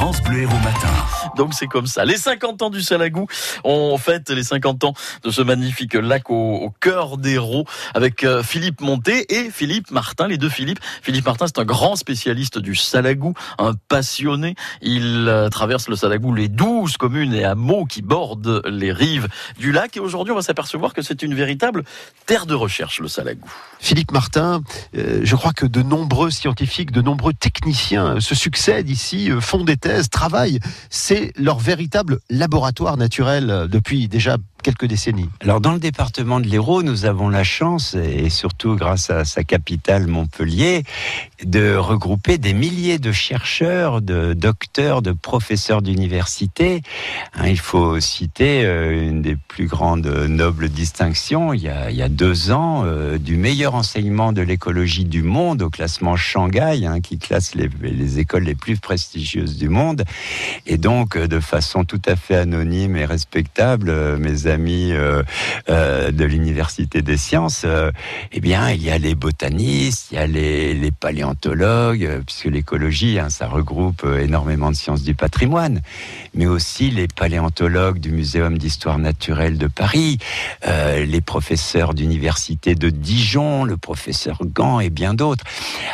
France Bleu Héros Matin. Donc c'est comme ça. Les 50 ans du Salagou, on fête les 50 ans de ce magnifique lac au, au cœur d'Hérault avec euh, Philippe Monté et Philippe Martin, les deux Philippe. Philippe Martin, c'est un grand spécialiste du Salagou, un passionné. Il euh, traverse le Salagou, les 12 communes et hameaux qui bordent les rives du lac. Et aujourd'hui, on va s'apercevoir que c'est une véritable terre de recherche, le Salagou. Philippe Martin, euh, je crois que de nombreux scientifiques, de nombreux techniciens se succèdent ici, euh, font des thèses, travaillent. C'est leur véritable laboratoire naturel euh, depuis déjà quelques décennies. Alors dans le département de l'Hérault, nous avons la chance, et surtout grâce à sa capitale Montpellier, de regrouper des milliers de chercheurs, de docteurs, de professeurs d'université. Hein, il faut citer euh, une des plus grandes nobles distinctions, il y a, deux ans, euh, du meilleur enseignement de l'écologie du monde au classement Shanghai, hein, qui classe les écoles les plus prestigieuses du monde. Et donc, euh, de façon tout à fait anonyme et respectable, euh, mes amis euh, de l'université des sciences, euh, eh bien, il y a les botanistes, il y a les, paléontologues, puisque l'écologie, hein, ça regroupe énormément de sciences du patrimoine, mais aussi les paléontologues du Muséum d'histoire naturelle de Paris, les professeurs d'université de Dijon, le professeur Gant et bien d'autres.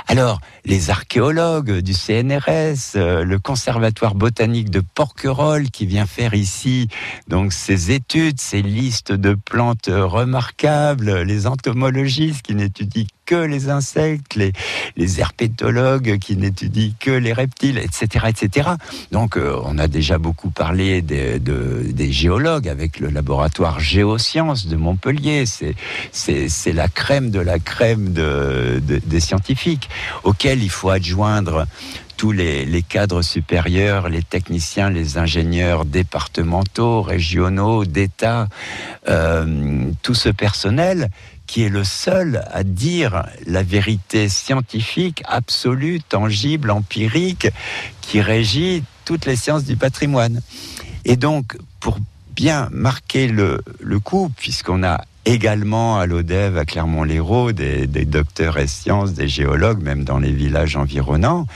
Alors, les archéologues du CNRS, le conservatoire botanique de Porquerolles qui vient faire ici donc ces études, ces listes de plantes remarquables, les entomologistes qui n'étudient que les insectes, les, les herpétologues qui n'étudient que les reptiles, etc., etc. Donc, euh, on a déjà beaucoup parlé des, de, des géologues avec le laboratoire Géosciences de Montpellier. C'est, la crème de la crème de, de- des scientifiques auxquels il faut adjoindre tous les, cadres supérieurs, les techniciens, les ingénieurs départementaux, régionaux, d'État, euh, tout ce personnel qui est le seul à dire la vérité scientifique, absolue, tangible, empirique, qui régit toutes les sciences du patrimoine. Et donc, pour bien marquer le, le coup, puisqu'on a également à l'ODEV, à Clermont-Lérault, des, docteurs et sciences, des géologues, même dans les villages environnants,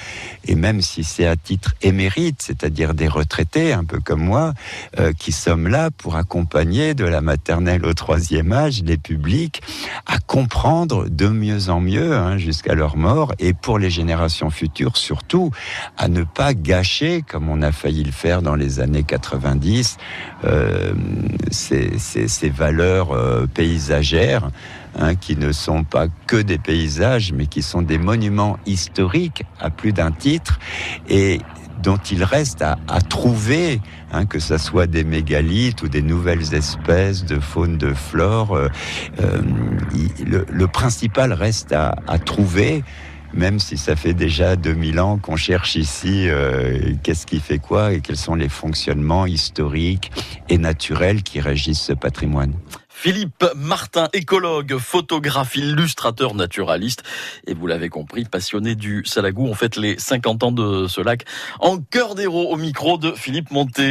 et même si c'est à titre émérite, c'est-à-dire des retraités, un peu comme moi, euh, qui sommes là pour accompagner de la maternelle au troisième âge les publics à comprendre de mieux en mieux hein, jusqu'à leur mort, et pour les générations futures surtout, à ne pas gâcher, comme on a failli le faire dans les années 90, euh, ces, ces- ces valeurs euh, paysagères hein, qui ne sont pas que des paysages, mais qui sont des monuments historiques à plus d'un titre et dont il reste à, trouver, hein, que ce soit des mégalithes ou des nouvelles espèces de faune, de flore. euh, euh, le, principal reste à, à trouver. Même si ça fait déjà 2000 ans qu'on cherche ici euh, qu'est-ce qui fait quoi et quels sont les fonctionnements historiques et naturels qui régissent ce patrimoine. Philippe Martin, écologue, photographe, illustrateur, naturaliste. Et vous l'avez compris, passionné du Salagou. On fête les 50 ans de ce lac en cœur d'héros au micro de Philippe Monté.